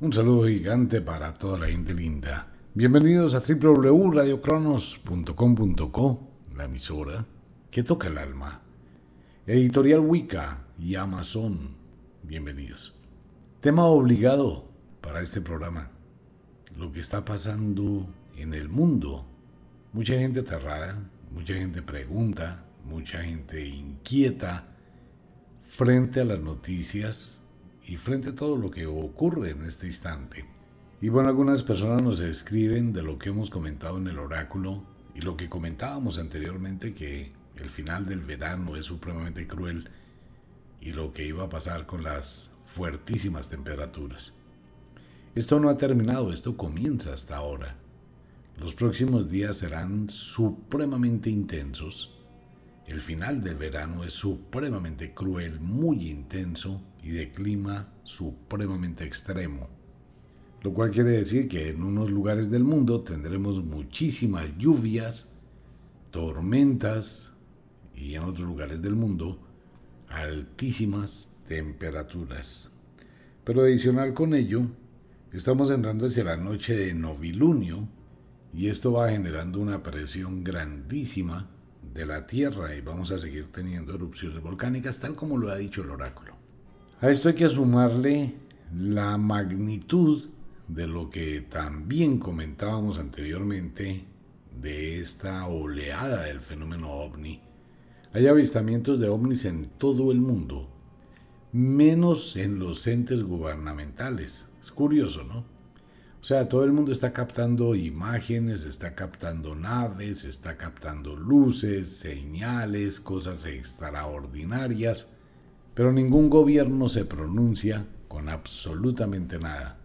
Un saludo gigante para toda la gente linda. Bienvenidos a www.radiocronos.com.co, la emisora que toca el alma. Editorial Wicca y Amazon. Bienvenidos. Tema obligado para este programa. Lo que está pasando en el mundo. Mucha gente aterrada, mucha gente pregunta, mucha gente inquieta frente a las noticias y frente a todo lo que ocurre en este instante. Y bueno, algunas personas nos escriben de lo que hemos comentado en el oráculo y lo que comentábamos anteriormente, que el final del verano es supremamente cruel y lo que iba a pasar con las fuertísimas temperaturas. Esto no ha terminado, esto comienza hasta ahora. Los próximos días serán supremamente intensos el final del verano es supremamente cruel, muy intenso y de clima supremamente extremo. Lo cual quiere decir que en unos lugares del mundo tendremos muchísimas lluvias, tormentas y en otros lugares del mundo altísimas temperaturas. Pero adicional con ello, estamos entrando hacia la noche de novilunio y esto va generando una presión grandísima de la Tierra y vamos a seguir teniendo erupciones volcánicas tal como lo ha dicho el oráculo. A esto hay que sumarle la magnitud de lo que también comentábamos anteriormente de esta oleada del fenómeno ovni. Hay avistamientos de ovnis en todo el mundo, menos en los entes gubernamentales. Es curioso, ¿no? O sea, todo el mundo está captando imágenes, está captando naves, está captando luces, señales, cosas extraordinarias, pero ningún gobierno se pronuncia con absolutamente nada.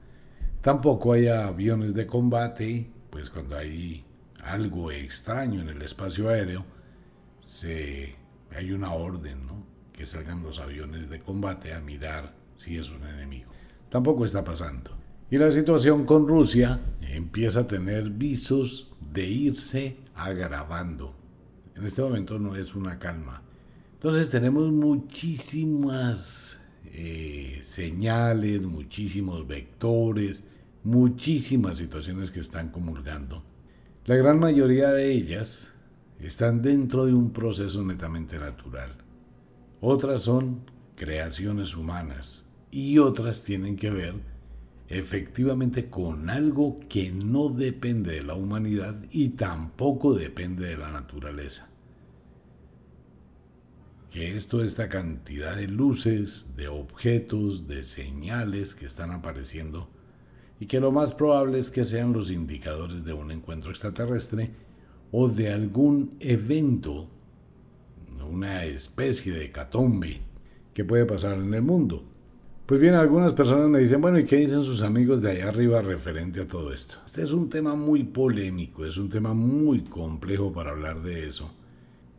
Tampoco hay aviones de combate, pues cuando hay algo extraño en el espacio aéreo, se, hay una orden, ¿no? Que salgan los aviones de combate a mirar si es un enemigo. Tampoco está pasando. Y la situación con Rusia empieza a tener visos de irse agravando. En este momento no es una calma. Entonces tenemos muchísimas eh, señales, muchísimos vectores, muchísimas situaciones que están comulgando. La gran mayoría de ellas están dentro de un proceso netamente natural. Otras son creaciones humanas y otras tienen que ver efectivamente con algo que no depende de la humanidad y tampoco depende de la naturaleza. Que esto, esta cantidad de luces, de objetos, de señales que están apareciendo, y que lo más probable es que sean los indicadores de un encuentro extraterrestre o de algún evento, una especie de catombe que puede pasar en el mundo. Pues bien, algunas personas me dicen, bueno, ¿y qué dicen sus amigos de allá arriba referente a todo esto? Este es un tema muy polémico, es un tema muy complejo para hablar de eso,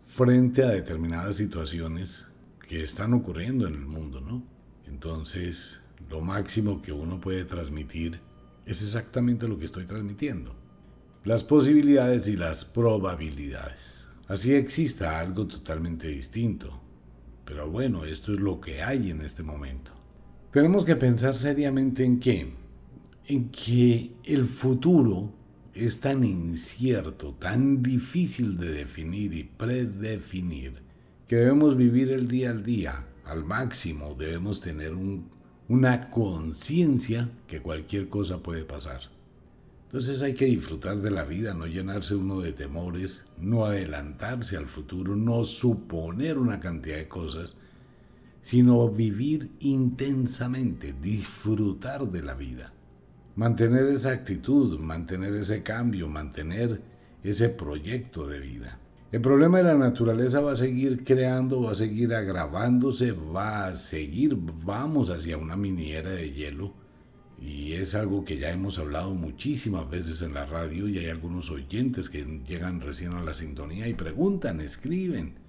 frente a determinadas situaciones que están ocurriendo en el mundo, ¿no? Entonces, lo máximo que uno puede transmitir es exactamente lo que estoy transmitiendo. Las posibilidades y las probabilidades. Así exista algo totalmente distinto. Pero bueno, esto es lo que hay en este momento. Tenemos que pensar seriamente en qué, en que el futuro es tan incierto, tan difícil de definir y predefinir, que debemos vivir el día al día al máximo, debemos tener una conciencia que cualquier cosa puede pasar. Entonces hay que disfrutar de la vida, no llenarse uno de temores, no adelantarse al futuro, no suponer una cantidad de cosas, sino vivir intensamente, disfrutar de la vida. Mantener esa actitud, mantener ese cambio, mantener ese proyecto de vida. El problema de la naturaleza va a seguir creando, va a seguir agravándose, va a seguir, vamos hacia una miniera de hielo. Y es algo que ya hemos hablado muchísimas veces en la radio y hay algunos oyentes que llegan recién a la sintonía y preguntan, escriben.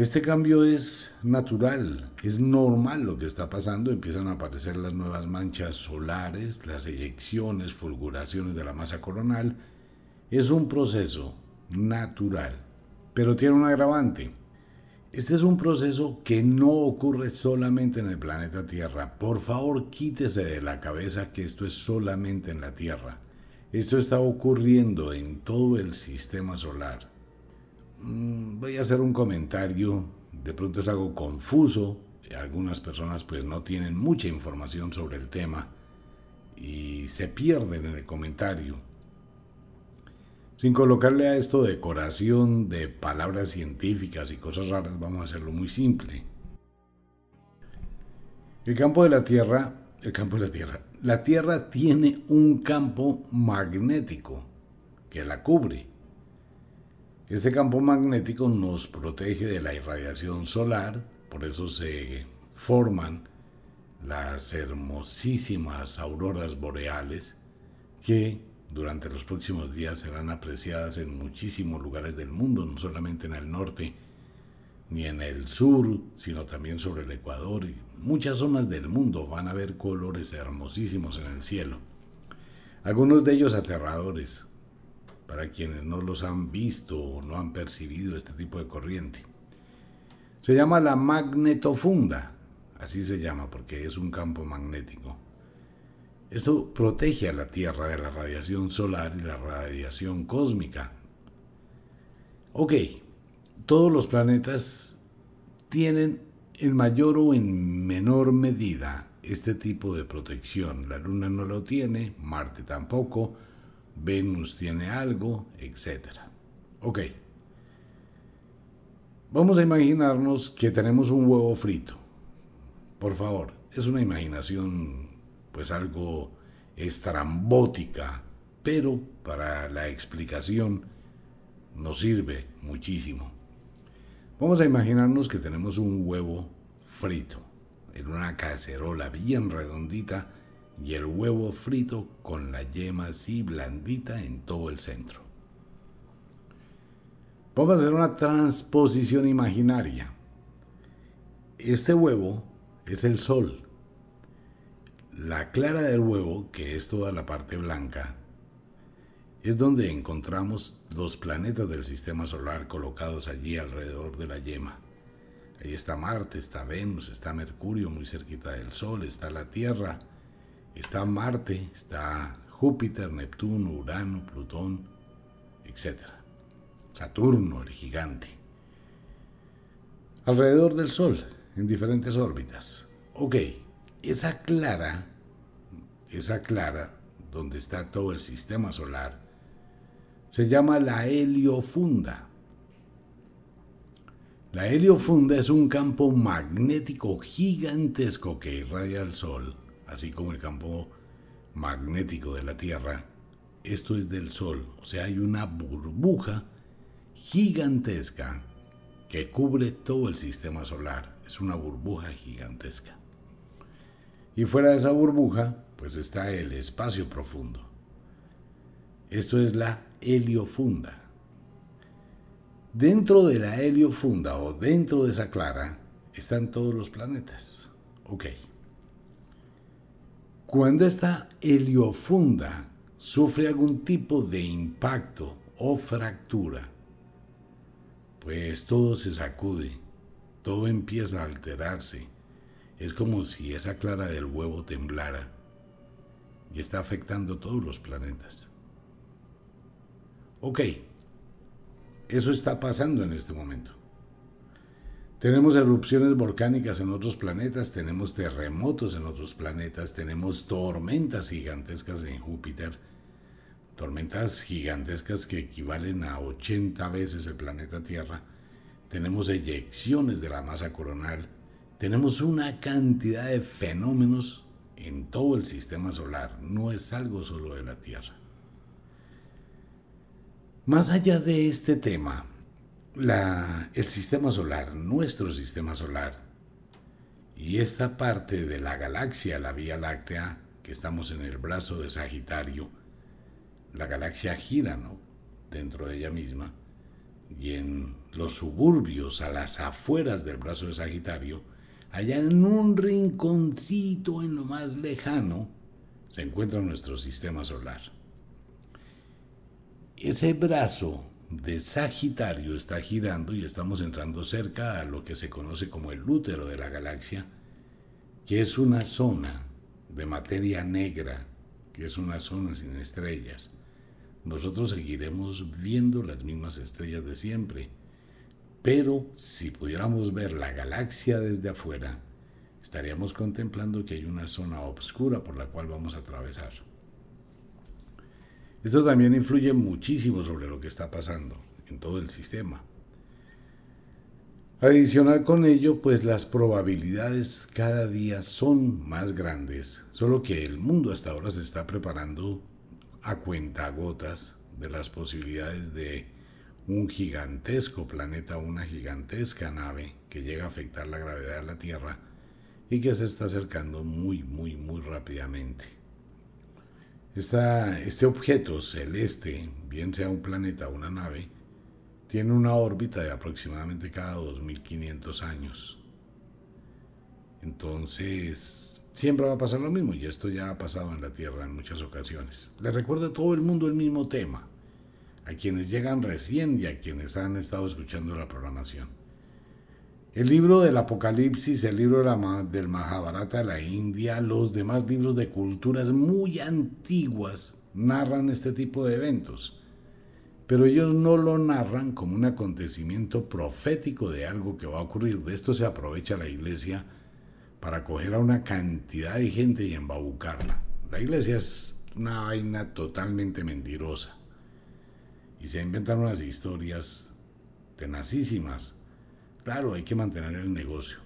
Este cambio es natural, es normal lo que está pasando, empiezan a aparecer las nuevas manchas solares, las eyecciones, fulguraciones de la masa coronal. Es un proceso natural, pero tiene un agravante. Este es un proceso que no ocurre solamente en el planeta Tierra. Por favor, quítese de la cabeza que esto es solamente en la Tierra. Esto está ocurriendo en todo el sistema solar. Mm, voy a hacer un comentario, de pronto es algo confuso, algunas personas pues no tienen mucha información sobre el tema y se pierden en el comentario. Sin colocarle a esto decoración de palabras científicas y cosas raras, vamos a hacerlo muy simple. El campo de la Tierra, el campo de la Tierra, la Tierra tiene un campo magnético que la cubre. Este campo magnético nos protege de la irradiación solar, por eso se forman las hermosísimas auroras boreales que durante los próximos días serán apreciadas en muchísimos lugares del mundo, no solamente en el norte ni en el sur, sino también sobre el Ecuador y muchas zonas del mundo van a ver colores hermosísimos en el cielo. Algunos de ellos aterradores, para quienes no los han visto o no han percibido este tipo de corriente. Se llama la magnetofunda, así se llama porque es un campo magnético. Esto protege a la Tierra de la radiación solar y la radiación cósmica. Ok, todos los planetas tienen en mayor o en menor medida este tipo de protección. La Luna no lo tiene, Marte tampoco, Venus tiene algo, etc. Ok. Vamos a imaginarnos que tenemos un huevo frito. Por favor, es una imaginación pues algo estrambótica, pero para la explicación nos sirve muchísimo. Vamos a imaginarnos que tenemos un huevo frito en una cacerola bien redondita y el huevo frito con la yema así blandita en todo el centro. Vamos a hacer una transposición imaginaria. Este huevo es el sol la clara del huevo, que es toda la parte blanca, es donde encontramos los planetas del sistema solar colocados allí alrededor de la yema. Ahí está Marte, está Venus, está Mercurio muy cerquita del Sol, está la Tierra, está Marte, está Júpiter, Neptuno, Urano, Plutón, etc. Saturno, el gigante. Alrededor del Sol, en diferentes órbitas. Ok, esa clara, esa clara, donde está todo el sistema solar, se llama la heliofunda. La heliofunda es un campo magnético gigantesco que irradia el Sol, así como el campo magnético de la Tierra. Esto es del Sol, o sea, hay una burbuja gigantesca que cubre todo el sistema solar. Es una burbuja gigantesca. Y fuera de esa burbuja, pues está el espacio profundo. Esto es la heliofunda. Dentro de la heliofunda o dentro de esa clara están todos los planetas. Ok. Cuando esta heliofunda sufre algún tipo de impacto o fractura, pues todo se sacude, todo empieza a alterarse es como si esa clara del huevo temblara y está afectando todos los planetas. Ok, eso está pasando en este momento. Tenemos erupciones volcánicas en otros planetas, tenemos terremotos en otros planetas, tenemos tormentas gigantescas en Júpiter, tormentas gigantescas que equivalen a 80 veces el planeta Tierra, tenemos eyecciones de la masa coronal, tenemos una cantidad de fenómenos en todo el sistema solar, no es algo solo de la Tierra. Más allá de este tema, el sistema solar, nuestro sistema solar, y esta parte de la galaxia, la Vía Láctea, que estamos en el brazo de Sagitario, la galaxia gira, ¿no? Dentro de ella misma, y en los suburbios, a las afueras del brazo de Sagitario, allá en un rinconcito en lo más lejano, se encuentra nuestro sistema solar. Ese brazo de Sagitario está girando y estamos entrando cerca a lo que se conoce como el útero de la galaxia, que es una zona de materia negra, que es una zona sin estrellas. Nosotros seguiremos viendo las mismas estrellas de siempre, pero si pudiéramos ver la galaxia desde afuera, estaríamos contemplando que hay una zona oscura por la cual vamos a atravesar. Esto también influye muchísimo sobre lo que está pasando en todo el sistema. Adicional con ello, pues las probabilidades cada día son más grandes, solo que el mundo hasta ahora se está preparando a cuentagotas de las posibilidades de un gigantesco planeta, una gigantesca nave que llega a afectar la gravedad de la Tierra y que se está acercando muy, muy, muy rápidamente. Este objeto celeste, bien sea un planeta o una nave, tiene una órbita de aproximadamente cada 2500 años. Entonces, siempre va a pasar lo mismo y esto ya ha pasado en la Tierra en muchas ocasiones. Le recuerdo a todo el mundo el mismo tema, a quienes llegan recién y a quienes han estado escuchando la programación. El libro del Apocalipsis, el libro del Mahabharata de la India, los demás libros de culturas muy antiguas narran este tipo de eventos, pero ellos no lo narran como un acontecimiento profético de algo que va a ocurrir. De esto se aprovecha la iglesia para coger a una cantidad de gente y embaucarla. La iglesia es una vaina totalmente mentirosa y se inventan unas historias tenacísimas Claro, hay que mantener el negocio.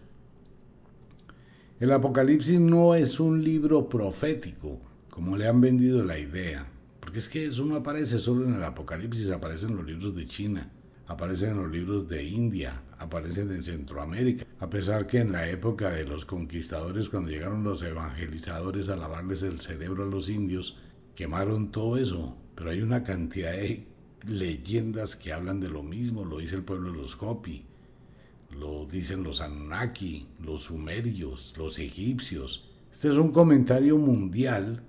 El Apocalipsis no es un libro profético, como le han vendido la idea, porque es que eso no aparece solo en el Apocalipsis, aparece en los libros de China, aparece en los libros de India, aparecen en Centroamérica, a pesar que en la época de los conquistadores, cuando llegaron los evangelizadores a lavarles el cerebro a los indios, quemaron todo eso, pero hay una cantidad de leyendas que hablan de lo mismo, lo dice el pueblo de los Hopi, lo dicen los Anunnaki, los sumerios, los egipcios. Este es un comentario mundial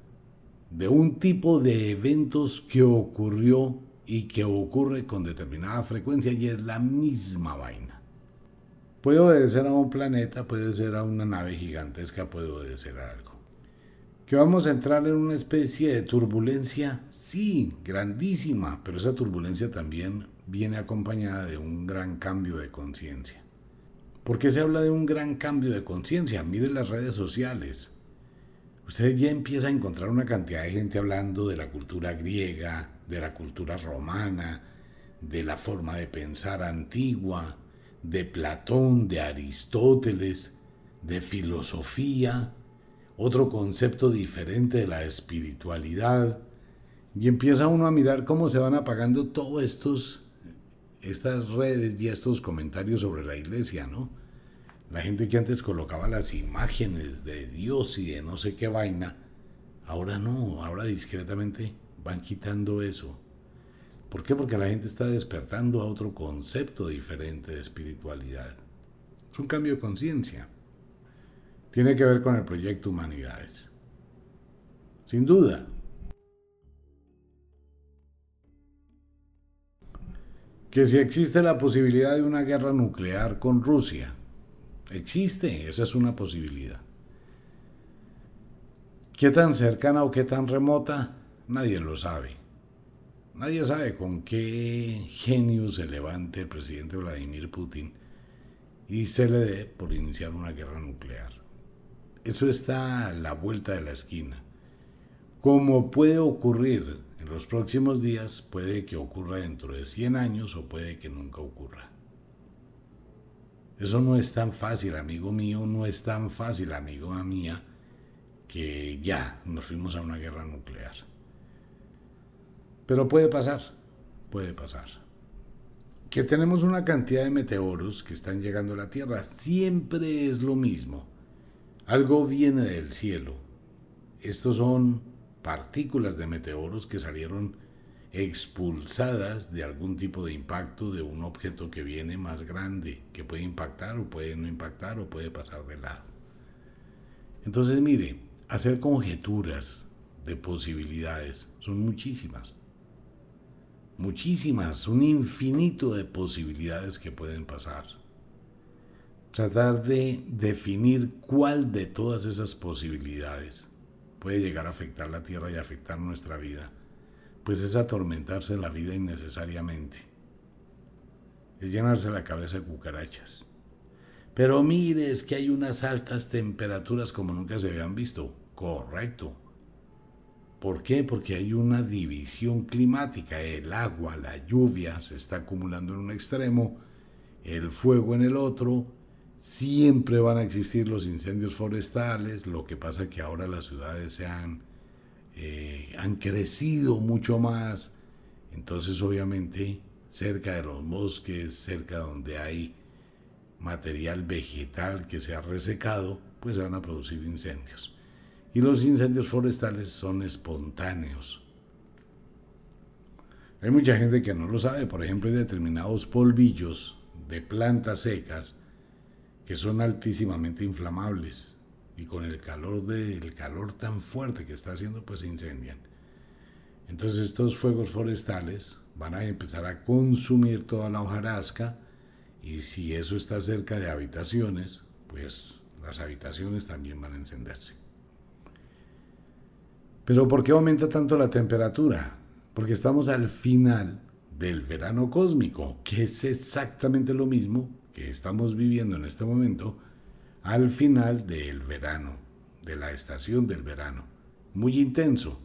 de un tipo de eventos que ocurrió y que ocurre con determinada frecuencia y es la misma vaina. Puede obedecer a un planeta, puede ser a una nave gigantesca, puede obedecer a algo. ¿Que vamos a entrar en una especie de turbulencia? Sí, grandísima, pero esa turbulencia también viene acompañada de un gran cambio de conciencia. ¿Por qué se habla de un gran cambio de conciencia? Mire las redes sociales. Usted ya empieza a encontrar una cantidad de gente hablando de la cultura griega, de la cultura romana, de la forma de pensar antigua, de Platón, de Aristóteles, de filosofía, otro concepto diferente de la espiritualidad. Y empieza uno a mirar cómo se van apagando todos estos estas redes y estos comentarios sobre la iglesia, ¿no? La gente que antes colocaba las imágenes de Dios y de no sé qué vaina, ahora no, ahora discretamente van quitando eso. ¿Por qué? Porque la gente está despertando a otro concepto diferente de espiritualidad. Es un cambio de conciencia. Tiene que ver con el proyecto Humanidades. Sin duda, que si existe la posibilidad de una guerra nuclear con Rusia, existe, esa es una posibilidad. ¿Qué tan cercana o qué tan remota? Nadie lo sabe. Nadie sabe con qué genio se levante el presidente Vladimir Putin y se le dé por iniciar una guerra nuclear. Eso está a la vuelta de la esquina. Como puede ocurrir en los próximos días puede que ocurra dentro de 100 años o puede que nunca ocurra. Eso no es tan fácil, amigo mío, no es tan fácil, amigo mía, que ya nos fuimos a una guerra nuclear. Pero puede pasar, puede pasar. Que tenemos una cantidad de meteoros que están llegando a la Tierra, siempre es lo mismo. Algo viene del cielo. Estos son partículas de meteoros que salieron expulsadas de algún tipo de impacto de un objeto que viene más grande, que puede impactar o puede no impactar o puede pasar de lado. Entonces, mire, hacer conjeturas de posibilidades son muchísimas. muchísimas, un infinito de posibilidades que pueden pasar. Tratar de definir cuál de todas esas posibilidades puede llegar a afectar la Tierra y afectar nuestra vida, pues es atormentarse la vida innecesariamente. Es llenarse la cabeza de cucarachas. Pero mire, es que hay unas altas temperaturas como nunca se habían visto. Correcto. ¿Por qué? Porque hay una división climática. El agua, la lluvia se está acumulando en un extremo, el fuego en el otro. Siempre van a existir los incendios forestales. Lo que pasa que ahora las ciudades se han, eh, han crecido mucho más. Entonces, obviamente, cerca de los bosques, cerca donde hay material vegetal que se ha resecado, pues se van a producir incendios. Y los incendios forestales son espontáneos. Hay mucha gente que no lo sabe, por ejemplo, hay determinados polvillos de plantas secas que son altísimamente inflamables y con el calor del calor tan fuerte que está haciendo pues se incendian. Entonces estos fuegos forestales van a empezar a consumir toda la hojarasca y si eso está cerca de habitaciones, pues las habitaciones también van a encenderse. Pero ¿por qué aumenta tanto la temperatura? Porque estamos al final del verano cósmico, que es exactamente lo mismo que estamos viviendo en este momento al final del verano, de la estación del verano. Muy intenso,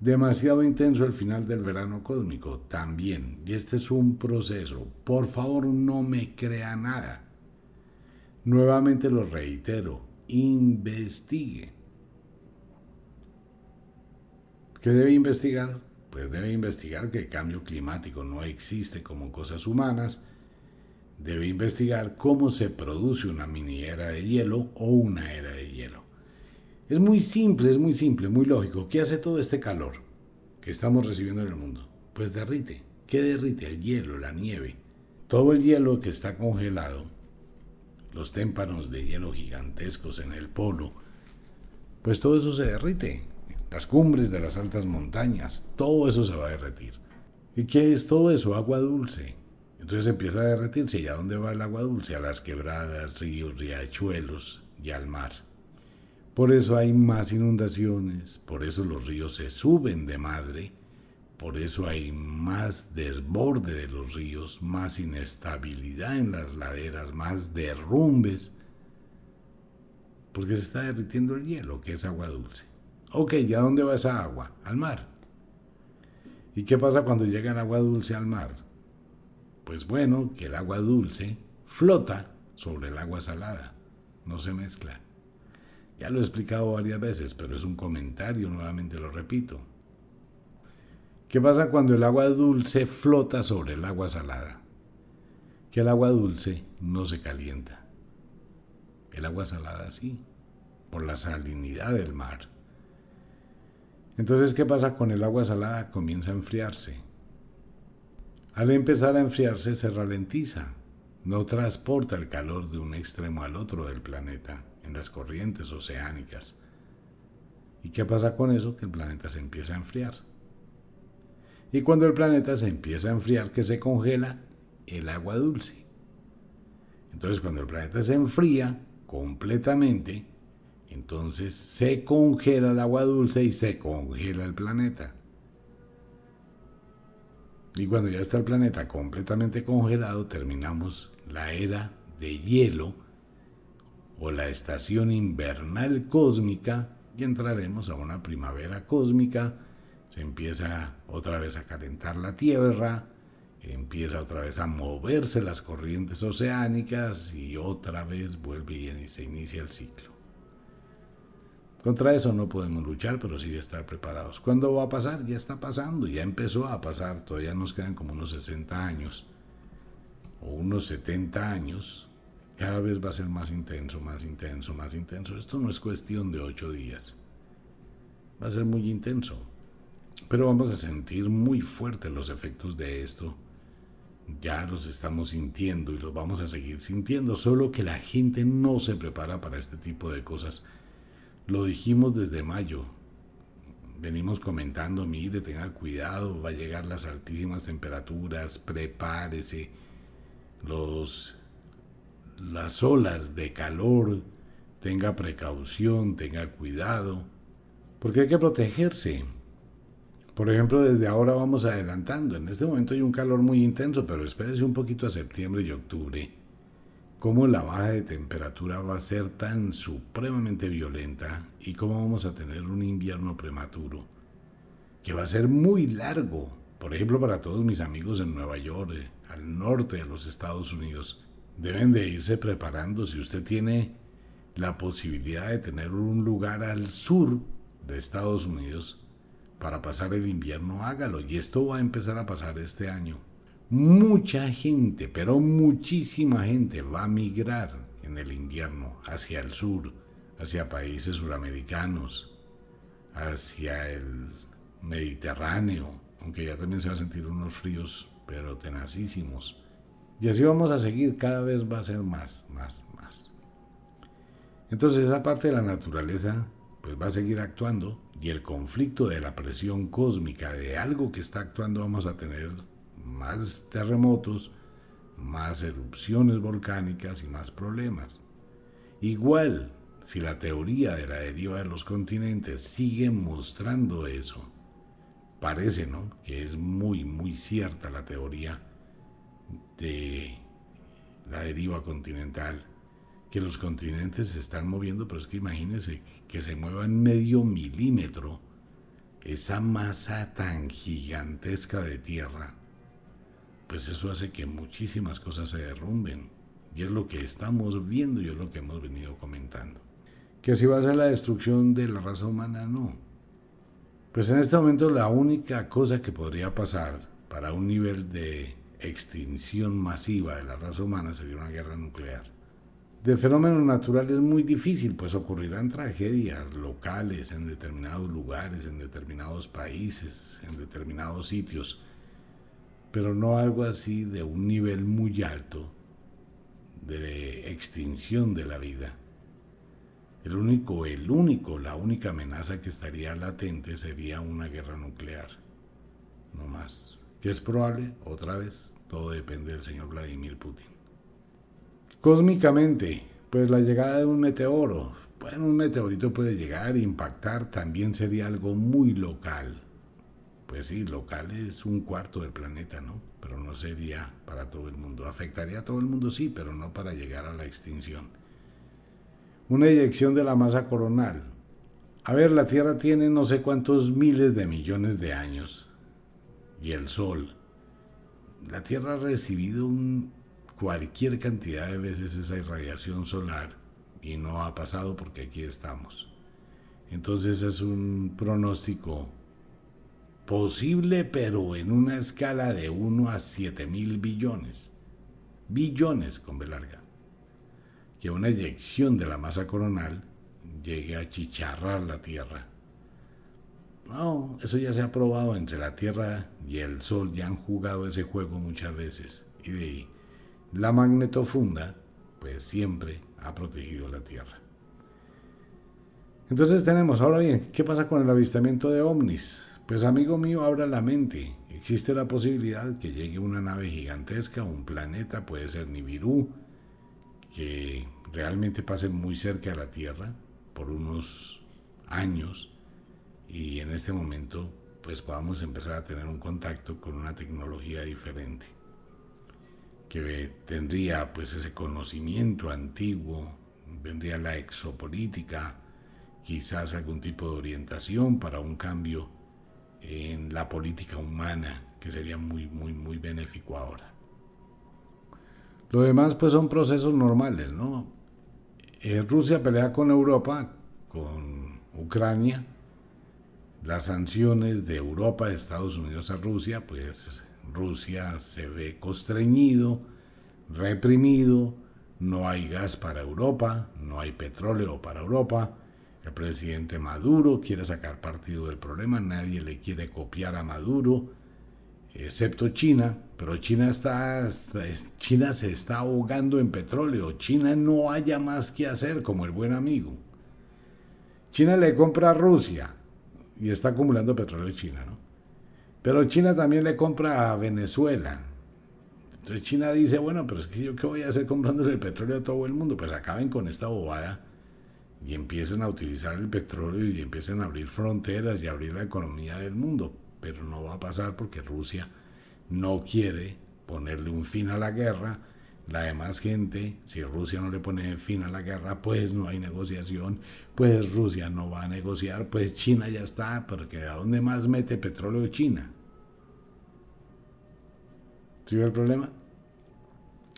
demasiado intenso al final del verano cósmico también. Y este es un proceso. Por favor, no me crea nada. Nuevamente lo reitero, investigue. ¿Qué debe investigar? Pues debe investigar que el cambio climático no existe como cosas humanas. Debe investigar cómo se produce una mini era de hielo o una era de hielo. Es muy simple, es muy simple, muy lógico. ¿Qué hace todo este calor que estamos recibiendo en el mundo? Pues derrite. ¿Qué derrite? El hielo, la nieve. Todo el hielo que está congelado, los témpanos de hielo gigantescos en el polo, pues todo eso se derrite las cumbres de las altas montañas, todo eso se va a derretir. ¿Y qué es todo eso? Agua dulce. Entonces empieza a derretirse. ¿Y a dónde va el agua dulce? A las quebradas, ríos, riachuelos y al mar. Por eso hay más inundaciones, por eso los ríos se suben de madre, por eso hay más desborde de los ríos, más inestabilidad en las laderas, más derrumbes, porque se está derritiendo el hielo, que es agua dulce. Ok, ¿ya dónde va esa agua? Al mar. ¿Y qué pasa cuando llega el agua dulce al mar? Pues bueno, que el agua dulce flota sobre el agua salada, no se mezcla. Ya lo he explicado varias veces, pero es un comentario, nuevamente lo repito. ¿Qué pasa cuando el agua dulce flota sobre el agua salada? Que el agua dulce no se calienta. El agua salada sí, por la salinidad del mar. Entonces, ¿qué pasa con el agua salada? Comienza a enfriarse. Al empezar a enfriarse se ralentiza, no transporta el calor de un extremo al otro del planeta en las corrientes oceánicas. ¿Y qué pasa con eso? Que el planeta se empieza a enfriar. Y cuando el planeta se empieza a enfriar, que se congela el agua dulce. Entonces cuando el planeta se enfría completamente, entonces se congela el agua dulce y se congela el planeta. Y cuando ya está el planeta completamente congelado, terminamos la era de hielo o la estación invernal cósmica y entraremos a una primavera cósmica. Se empieza otra vez a calentar la Tierra, empieza otra vez a moverse las corrientes oceánicas y otra vez vuelve y se inicia el ciclo. Contra eso no podemos luchar, pero sí estar preparados. ¿Cuándo va a pasar? Ya está pasando, ya empezó a pasar, todavía nos quedan como unos 60 años o unos 70 años. Cada vez va a ser más intenso, más intenso, más intenso. Esto no es cuestión de 8 días. Va a ser muy intenso. Pero vamos a sentir muy fuerte los efectos de esto. Ya los estamos sintiendo y los vamos a seguir sintiendo, solo que la gente no se prepara para este tipo de cosas lo dijimos desde mayo. venimos comentando, mire, tenga cuidado, va a llegar las altísimas temperaturas, prepárese, los, las olas de calor, tenga precaución, tenga cuidado, porque hay que protegerse. Por ejemplo, desde ahora vamos adelantando. En este momento hay un calor muy intenso, pero espérese un poquito a septiembre y octubre. Cómo la baja de temperatura va a ser tan supremamente violenta y cómo vamos a tener un invierno prematuro, que va a ser muy largo. Por ejemplo, para todos mis amigos en Nueva York, eh, al norte de los Estados Unidos, deben de irse preparando si usted tiene la posibilidad de tener un lugar al sur de Estados Unidos para pasar el invierno, hágalo. Y esto va a empezar a pasar este año. Mucha gente, pero muchísima gente va a migrar en el invierno hacia el sur, hacia países suramericanos, hacia el Mediterráneo, aunque ya también se va a sentir unos fríos, pero tenacísimos. Y así vamos a seguir, cada vez va a ser más, más, más. Entonces esa parte de la naturaleza pues va a seguir actuando y el conflicto de la presión cósmica de algo que está actuando vamos a tener más terremotos, más erupciones volcánicas y más problemas. Igual, si la teoría de la deriva de los continentes sigue mostrando eso, parece, ¿no? Que es muy, muy cierta la teoría de la deriva continental que los continentes se están moviendo, pero es que imagínense que se mueva en medio milímetro esa masa tan gigantesca de tierra, pues eso hace que muchísimas cosas se derrumben. Y es lo que estamos viendo y es lo que hemos venido comentando. Que si va a ser la destrucción de la raza humana, no. Pues en este momento la única cosa que podría pasar para un nivel de extinción masiva de la raza humana sería una guerra nuclear de fenómenos naturales es muy difícil, pues ocurrirán tragedias locales en determinados lugares, en determinados países, en determinados sitios, pero no algo así de un nivel muy alto de extinción de la vida. El único, el único, la única amenaza que estaría latente sería una guerra nuclear. No más. ¿Qué es probable? Otra vez, todo depende del señor Vladimir Putin. Cósmicamente, pues la llegada de un meteoro, bueno, un meteorito puede llegar impactar, también sería algo muy local. Pues sí, local es un cuarto del planeta, ¿no? Pero no sería para todo el mundo. Afectaría a todo el mundo, sí, pero no para llegar a la extinción. Una eyección de la masa coronal. A ver, la Tierra tiene no sé cuántos miles de millones de años. Y el Sol. La Tierra ha recibido un cualquier cantidad de veces esa irradiación solar y no ha pasado porque aquí estamos. Entonces es un pronóstico posible, pero en una escala de 1 a 7 mil billones. Billones con B larga. Que una eyección de la masa coronal llegue a chicharrar la Tierra. No, eso ya se ha probado entre la Tierra y el Sol, ya han jugado ese juego muchas veces. Y de la magnetofunda, pues siempre ha protegido la Tierra. Entonces tenemos, ahora bien, ¿qué pasa con el avistamiento de ovnis? Pues amigo mío, abra la mente. Existe la posibilidad que llegue una nave gigantesca, un planeta, puede ser Nibiru, que realmente pase muy cerca de la Tierra por unos años y en este momento pues podamos empezar a tener un contacto con una tecnología diferente que tendría pues ese conocimiento antiguo, vendría la exopolítica, quizás algún tipo de orientación para un cambio en la política humana que sería muy muy muy benéfico ahora. Lo demás pues son procesos normales, ¿no? Eh, Rusia pelea con Europa, con Ucrania, las sanciones de Europa, de Estados Unidos a Rusia, pues Rusia se ve constreñido, reprimido, no hay gas para Europa, no hay petróleo para Europa. El presidente Maduro quiere sacar partido del problema, nadie le quiere copiar a Maduro, excepto China, pero China, está, China se está ahogando en petróleo, China no haya más que hacer como el buen amigo. China le compra a Rusia y está acumulando petróleo China, ¿no? Pero China también le compra a Venezuela. Entonces China dice, bueno, pero es que yo qué voy a hacer comprándole el petróleo a todo el mundo. Pues acaben con esta bobada y empiecen a utilizar el petróleo y empiecen a abrir fronteras y abrir la economía del mundo. Pero no va a pasar porque Rusia no quiere ponerle un fin a la guerra la demás gente, si Rusia no le pone fin a la guerra, pues no hay negociación, pues Rusia no va a negociar, pues China ya está, porque ¿a dónde más mete petróleo China? ¿Sí ve el problema?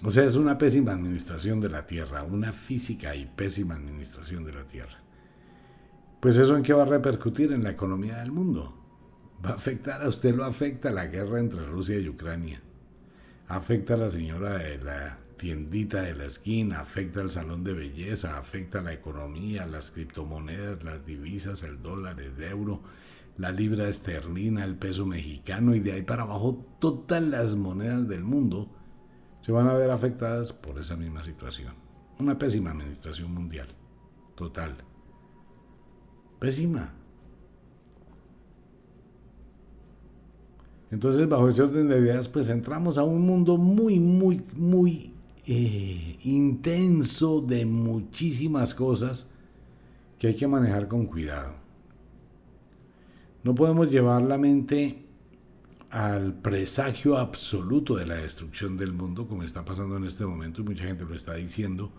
O sea, es una pésima administración de la tierra, una física y pésima administración de la tierra. Pues eso en qué va a repercutir en la economía del mundo. Va a afectar, a usted lo afecta la guerra entre Rusia y Ucrania afecta a la señora de la tiendita de la esquina, afecta al salón de belleza, afecta a la economía, las criptomonedas, las divisas, el dólar, el euro, la libra esterlina, el peso mexicano y de ahí para abajo todas las monedas del mundo se van a ver afectadas por esa misma situación. Una pésima administración mundial. Total. Pésima. Entonces, bajo ese orden de ideas, pues entramos a un mundo muy, muy, muy eh, intenso de muchísimas cosas que hay que manejar con cuidado. No podemos llevar la mente al presagio absoluto de la destrucción del mundo, como está pasando en este momento, y mucha gente lo está diciendo,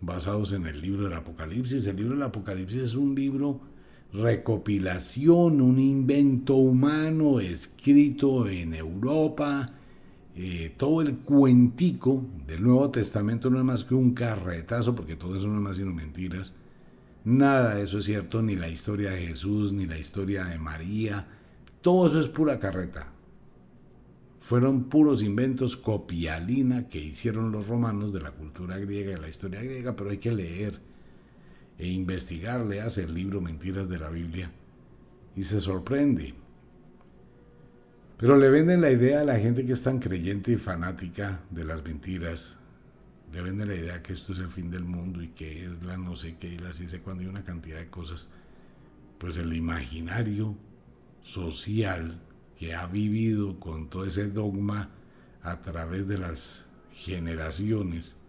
basados en el libro del Apocalipsis. El libro del Apocalipsis es un libro recopilación, un invento humano escrito en Europa. Eh, todo el cuentico del Nuevo Testamento no es más que un carretazo, porque todo eso no es más sino mentiras. Nada de eso es cierto, ni la historia de Jesús, ni la historia de María. Todo eso es pura carreta. Fueron puros inventos copialina que hicieron los romanos de la cultura griega y la historia griega, pero hay que leer e investigar, hace el libro Mentiras de la Biblia y se sorprende. Pero le venden la idea a la gente que es tan creyente y fanática de las mentiras. Le venden la idea que esto es el fin del mundo y que es la no sé qué y la sí sé cuando hay una cantidad de cosas. Pues el imaginario social que ha vivido con todo ese dogma a través de las generaciones,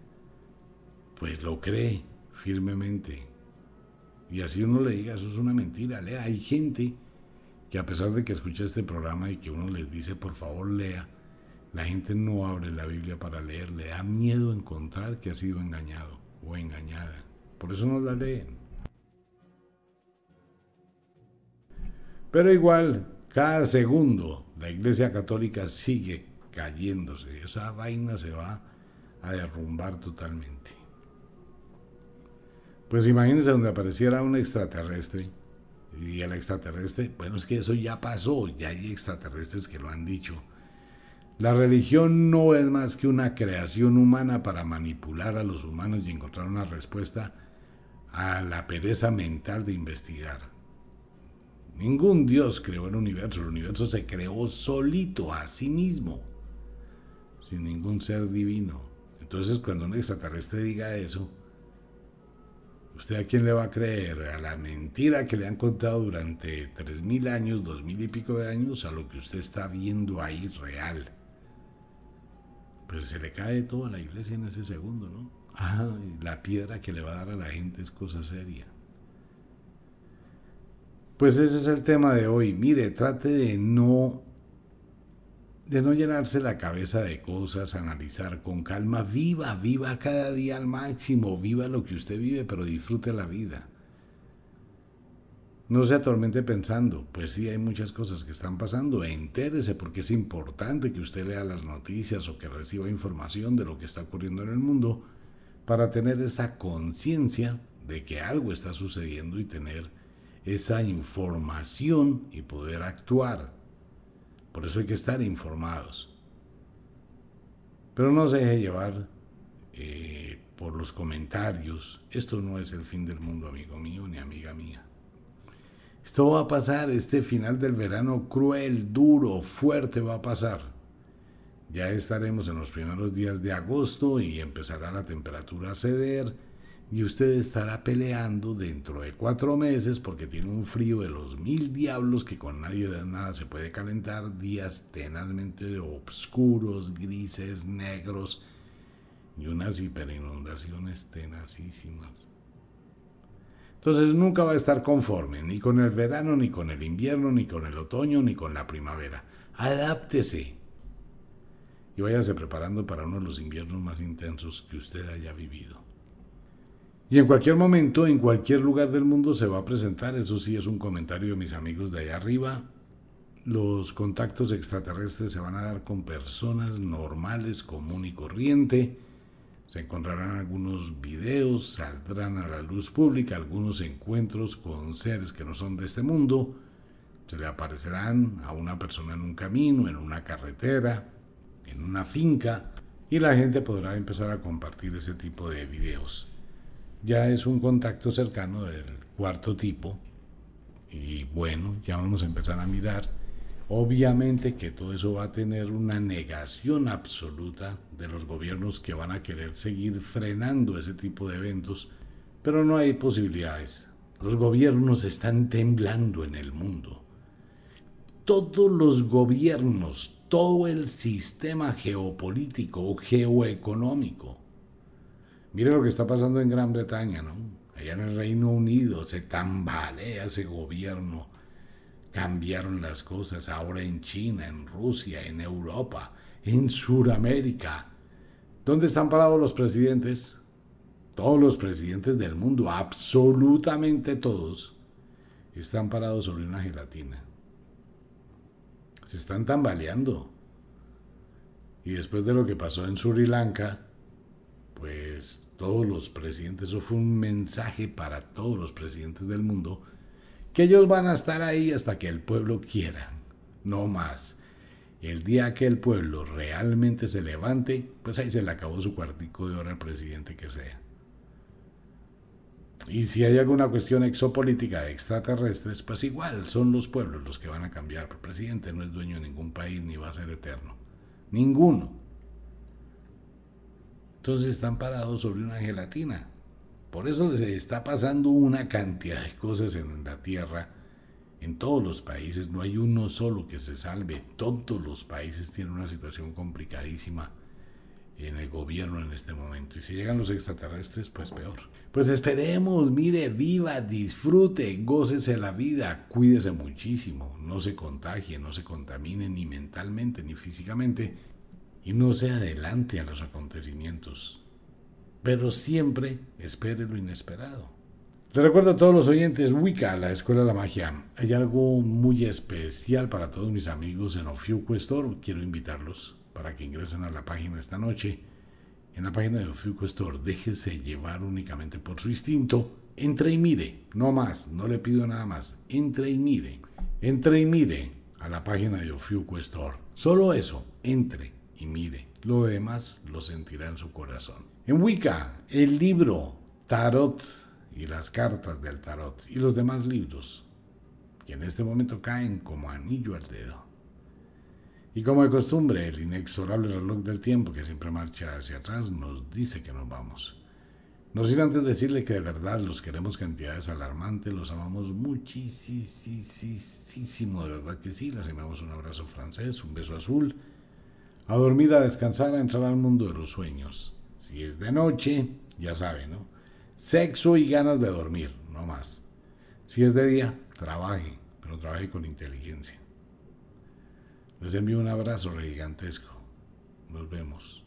pues lo cree firmemente. Y así uno le diga, eso es una mentira, lea. Hay gente que a pesar de que escucha este programa y que uno les dice, por favor, lea, la gente no abre la Biblia para leer, le da miedo encontrar que ha sido engañado o engañada. Por eso no la leen. Pero igual, cada segundo la Iglesia Católica sigue cayéndose. Esa vaina se va a derrumbar totalmente. Pues imagínense donde apareciera un extraterrestre y el extraterrestre, bueno, es que eso ya pasó, ya hay extraterrestres que lo han dicho. La religión no es más que una creación humana para manipular a los humanos y encontrar una respuesta a la pereza mental de investigar. Ningún Dios creó el universo, el universo se creó solito a sí mismo, sin ningún ser divino. Entonces cuando un extraterrestre diga eso, ¿Usted a quién le va a creer? ¿A la mentira que le han contado durante tres mil años, dos mil y pico de años, a lo que usted está viendo ahí real? Pues se le cae todo a la iglesia en ese segundo, ¿no? Ah, la piedra que le va a dar a la gente es cosa seria. Pues ese es el tema de hoy. Mire, trate de no de no llenarse la cabeza de cosas, analizar con calma, viva, viva cada día al máximo, viva lo que usted vive, pero disfrute la vida. No se atormente pensando, pues sí hay muchas cosas que están pasando, entérese porque es importante que usted lea las noticias o que reciba información de lo que está ocurriendo en el mundo para tener esa conciencia de que algo está sucediendo y tener esa información y poder actuar por eso hay que estar informados. Pero no se deje llevar eh, por los comentarios. Esto no es el fin del mundo, amigo mío ni amiga mía. Esto va a pasar, este final del verano cruel, duro, fuerte va a pasar. Ya estaremos en los primeros días de agosto y empezará la temperatura a ceder. Y usted estará peleando dentro de cuatro meses porque tiene un frío de los mil diablos que con nadie de nada se puede calentar, días tenazmente oscuros, grises, negros y unas hiperinundaciones tenacísimas. Entonces nunca va a estar conforme, ni con el verano, ni con el invierno, ni con el otoño, ni con la primavera. Adáptese y váyase preparando para uno de los inviernos más intensos que usted haya vivido. Y en cualquier momento, en cualquier lugar del mundo se va a presentar, eso sí es un comentario de mis amigos de allá arriba, los contactos extraterrestres se van a dar con personas normales, común y corriente, se encontrarán algunos videos, saldrán a la luz pública algunos encuentros con seres que no son de este mundo, se le aparecerán a una persona en un camino, en una carretera, en una finca, y la gente podrá empezar a compartir ese tipo de videos ya es un contacto cercano del cuarto tipo. Y bueno, ya vamos a empezar a mirar. Obviamente que todo eso va a tener una negación absoluta de los gobiernos que van a querer seguir frenando ese tipo de eventos, pero no hay posibilidades. Los gobiernos están temblando en el mundo. Todos los gobiernos, todo el sistema geopolítico o geoeconómico Mire lo que está pasando en Gran Bretaña, ¿no? Allá en el Reino Unido se tambalea ese gobierno. Cambiaron las cosas ahora en China, en Rusia, en Europa, en Sudamérica. ¿Dónde están parados los presidentes? Todos los presidentes del mundo, absolutamente todos, están parados sobre una gelatina. Se están tambaleando. Y después de lo que pasó en Sri Lanka, pues todos los presidentes, eso fue un mensaje para todos los presidentes del mundo, que ellos van a estar ahí hasta que el pueblo quiera, no más. El día que el pueblo realmente se levante, pues ahí se le acabó su cuartico de hora al presidente que sea. Y si hay alguna cuestión exopolítica de extraterrestres, pues igual son los pueblos los que van a cambiar. El presidente no es dueño de ningún país ni va a ser eterno. Ninguno. Entonces están parados sobre una gelatina. Por eso les está pasando una cantidad de cosas en la Tierra. En todos los países no hay uno solo que se salve. Todos los países tienen una situación complicadísima en el gobierno en este momento. Y si llegan los extraterrestres, pues peor. Pues esperemos, mire, viva, disfrute, gócese la vida, cuídese muchísimo, no se contagie, no se contamine ni mentalmente ni físicamente y no se adelante a los acontecimientos, pero siempre espere lo inesperado. Le recuerdo a todos los oyentes Wicca, la Escuela de la Magia. Hay algo muy especial para todos mis amigos en Ofiuco Store. Quiero invitarlos para que ingresen a la página esta noche. En la página de Ofiuco Store, déjese llevar únicamente por su instinto. Entre y mire, no más, no le pido nada más. Entre y mire, entre y mire a la página de Ofiuco Store. Solo eso, entre y mire, lo demás lo sentirá en su corazón. En Wicca, el libro Tarot y las cartas del Tarot y los demás libros, que en este momento caen como anillo al dedo. Y como de costumbre, el inexorable reloj del tiempo que siempre marcha hacia atrás nos dice que nos vamos. No sin antes decirle que de verdad los queremos cantidades alarmantes, los amamos muchísimo, de verdad que sí. Les enviamos un abrazo francés, un beso azul a dormir, a descansar, a entrar al mundo de los sueños. Si es de noche, ya sabe, ¿no? Sexo y ganas de dormir, no más. Si es de día, trabaje, pero trabaje con inteligencia. Les envío un abrazo gigantesco. Nos vemos.